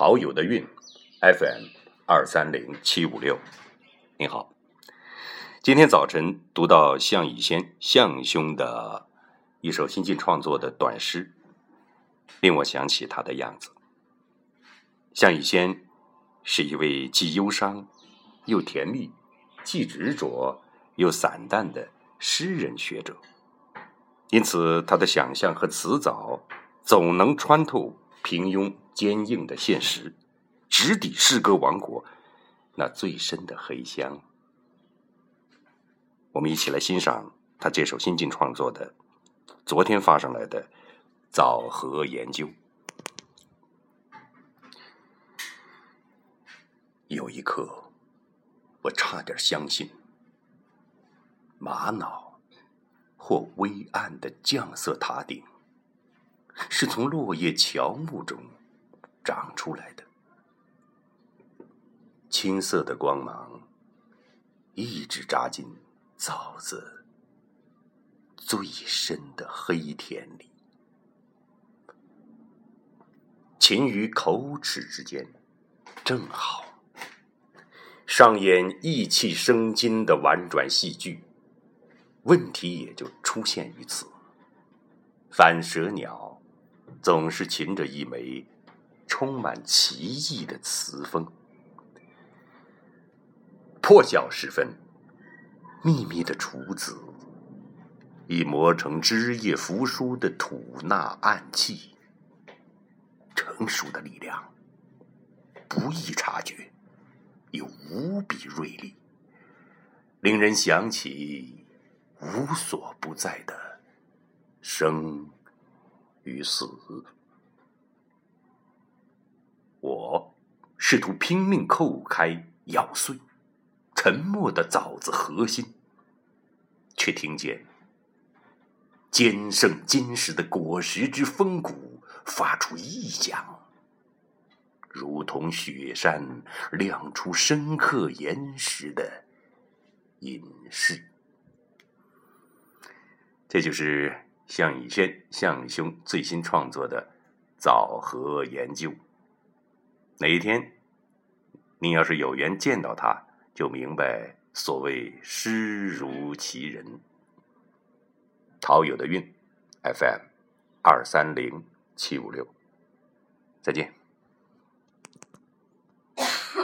好友的运 FM 二三零七五六，您好。今天早晨读到向以先向兄的一首新近创作的短诗，令我想起他的样子。向以先是一位既忧伤又甜蜜、既执着又散淡的诗人学者，因此他的想象和辞藻总能穿透平庸坚硬的现实，直抵诗歌王国那最深的黑箱。我们一起来欣赏他这首新近创作的、昨天发上来的《枣核研究》。有一刻，我差点相信，玛瑙或微暗的酱色塔顶，是从落叶乔木中长出来的。青色的光芒一直扎进。枣子最深的黑田里，琴于口齿之间，正好上演意气生津的婉转戏剧。问题也就出现于此：反舌鸟总是擒着一枚充满奇异的词风，破晓时分。秘密的厨子，已磨成枝叶扶疏的吐纳暗器。成熟的力量，不易察觉，又无比锐利，令人想起无所不在的生与死。我试图拼命叩开、咬碎。沉默的枣子核心，却听见坚胜金石的果实之风骨发出异响，如同雪山亮出深刻岩石的隐士。这就是向以轩向兄最新创作的《枣核研究》。哪一天，你要是有缘见到他。就明白所谓诗如其人。陶友的韵，FM 二三零七五六，再见。